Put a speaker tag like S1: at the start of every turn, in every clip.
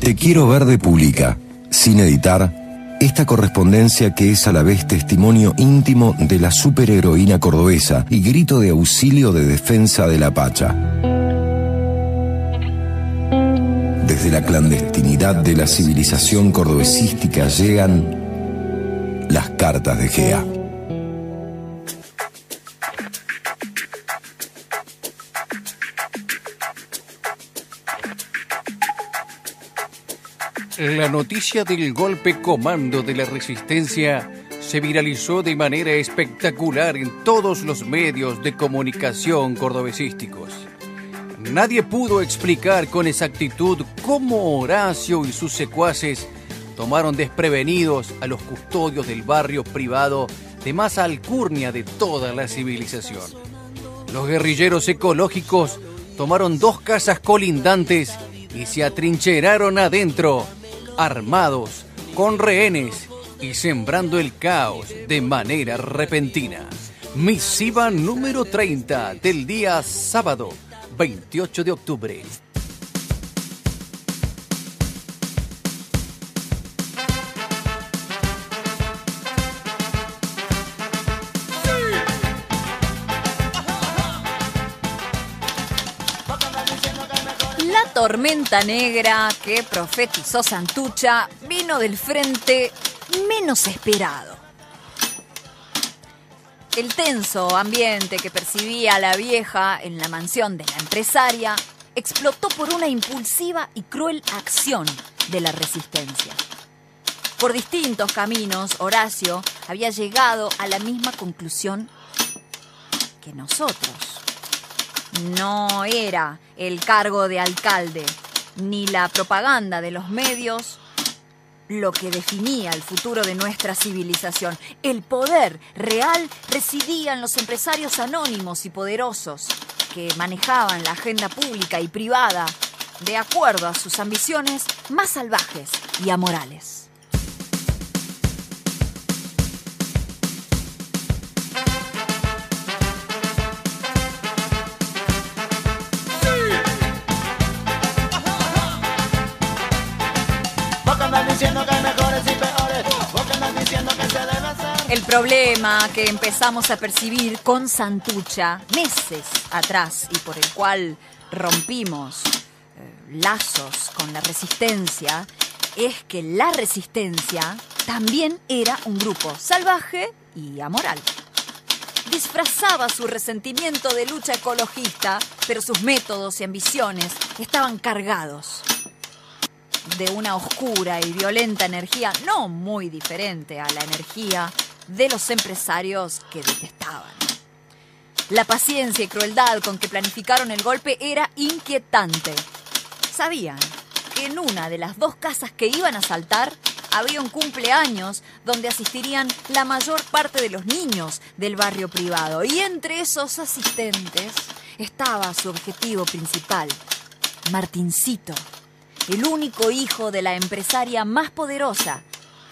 S1: Te quiero verde publica, sin editar, esta correspondencia que es a la vez testimonio íntimo de la superheroína cordobesa y grito de auxilio de defensa de la Pacha. Desde la clandestinidad de la civilización cordobesística llegan las cartas de Gea.
S2: La noticia del golpe comando de la resistencia se viralizó de manera espectacular en todos los medios de comunicación cordobesísticos. Nadie pudo explicar con exactitud cómo Horacio y sus secuaces tomaron desprevenidos a los custodios del barrio privado de más alcurnia de toda la civilización. Los guerrilleros ecológicos tomaron dos casas colindantes y se atrincheraron adentro armados, con rehenes y sembrando el caos de manera repentina. Misiva número 30 del día sábado 28 de octubre.
S3: Tormenta negra que profetizó Santucha vino del frente menos esperado. El tenso ambiente que percibía la vieja en la mansión de la empresaria explotó por una impulsiva y cruel acción de la resistencia. Por distintos caminos, Horacio había llegado a la misma conclusión que nosotros no era el cargo de alcalde ni la propaganda de los medios lo que definía el futuro de nuestra civilización. El poder real residía en los empresarios anónimos y poderosos que manejaban la agenda pública y privada de acuerdo a sus ambiciones más salvajes y amorales. El problema que empezamos a percibir con Santucha meses atrás y por el cual rompimos eh, lazos con la resistencia es que la resistencia también era un grupo salvaje y amoral. Disfrazaba su resentimiento de lucha ecologista, pero sus métodos y ambiciones estaban cargados de una oscura y violenta energía no muy diferente a la energía de los empresarios que detestaban. La paciencia y crueldad con que planificaron el golpe era inquietante. Sabían que en una de las dos casas que iban a asaltar había un cumpleaños donde asistirían la mayor parte de los niños del barrio privado y entre esos asistentes estaba su objetivo principal, Martincito el único hijo de la empresaria más poderosa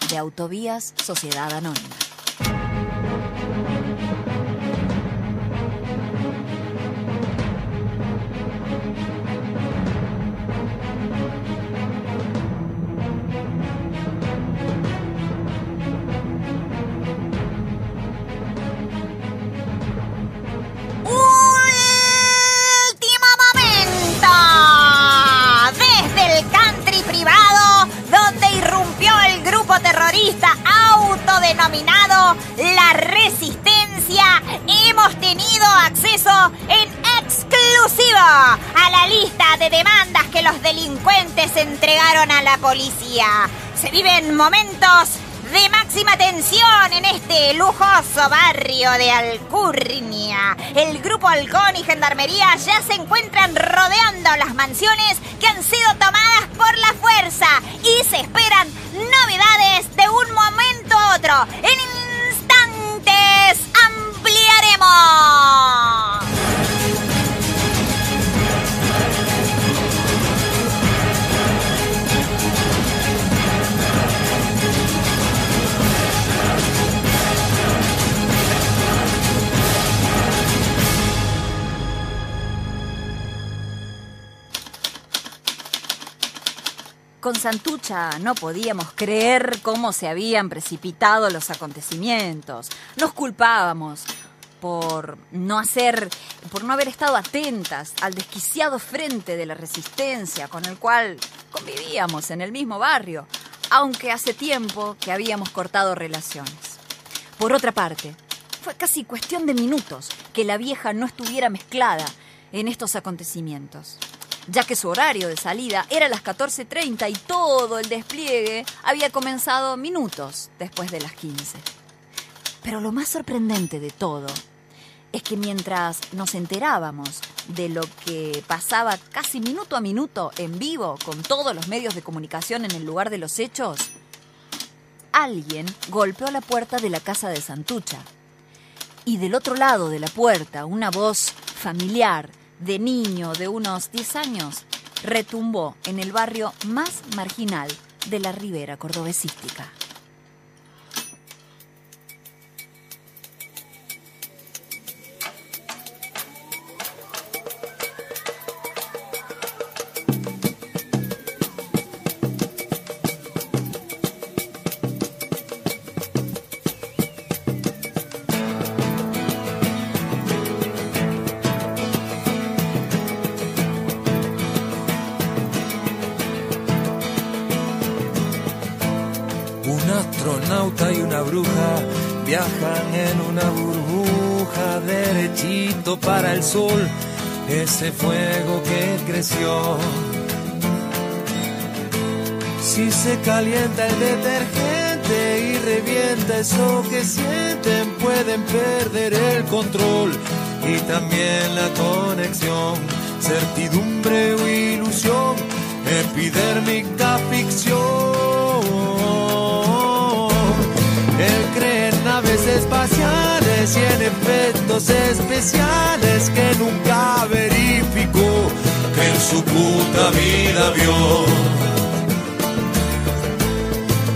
S3: de Autovías Sociedad Anónima.
S4: De demandas que los delincuentes entregaron a la policía. Se viven momentos de máxima tensión en este lujoso barrio de Alcurnia. El grupo Halcón y Gendarmería ya se encuentran rodeando las mansiones que han sido tomadas por la fuerza
S3: Con Santucha no podíamos creer cómo se habían precipitado los acontecimientos. Nos culpábamos por no hacer, por no haber estado atentas al desquiciado frente de la resistencia con el cual convivíamos en el mismo barrio, aunque hace tiempo que habíamos cortado relaciones. Por otra parte, fue casi cuestión de minutos que la vieja no estuviera mezclada en estos acontecimientos, ya que su horario de salida era las 14.30 y todo el despliegue había comenzado minutos después de las 15. Pero lo más sorprendente de todo es que mientras nos enterábamos de lo que pasaba casi minuto a minuto en vivo con todos los medios de comunicación en el lugar de los hechos, alguien golpeó la puerta de la casa de Santucha. Y del otro lado de la puerta, una voz familiar de niño de unos 10 años retumbó en el barrio más marginal de la ribera cordobesística.
S5: Y una bruja viajan en una burbuja derechito para el sol, ese fuego que creció. Si se calienta el detergente y revienta eso que sienten, pueden perder el control y también la conexión, certidumbre o ilusión, epidérmica ficción. Efectos especiales que nunca verificó que en su puta vida vio.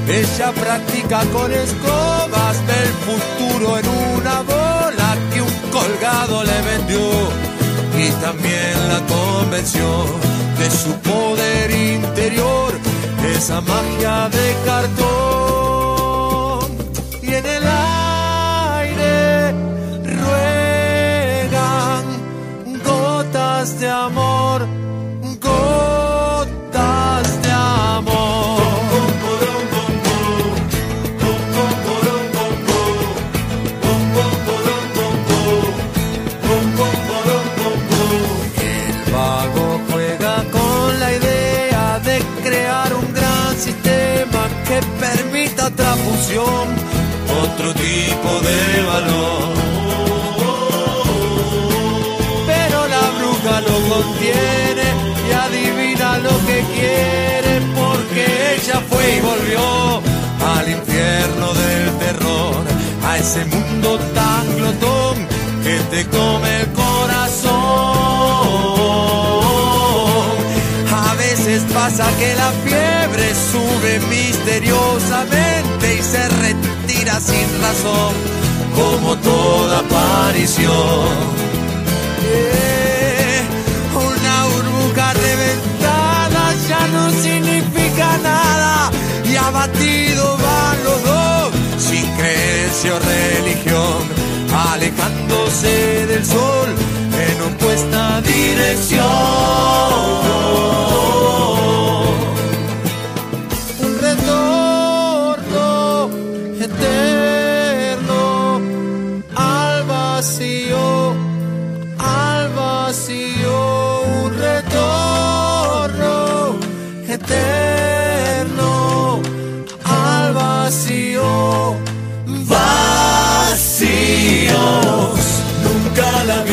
S5: Ella practica con escobas del futuro en una bola que un colgado le vendió y también la convenció de su poder interior, esa magia de cartón amor, lo contiene y adivina lo que quiere porque ella fue y volvió al infierno del terror, a ese mundo tan glotón que te come el corazón. A veces pasa que la fiebre sube misteriosamente y se retira sin razón, como toda aparición. Abatido van los dos sin creencia o religión, alejándose del sol en opuesta dirección. vacíos, nunca la vi.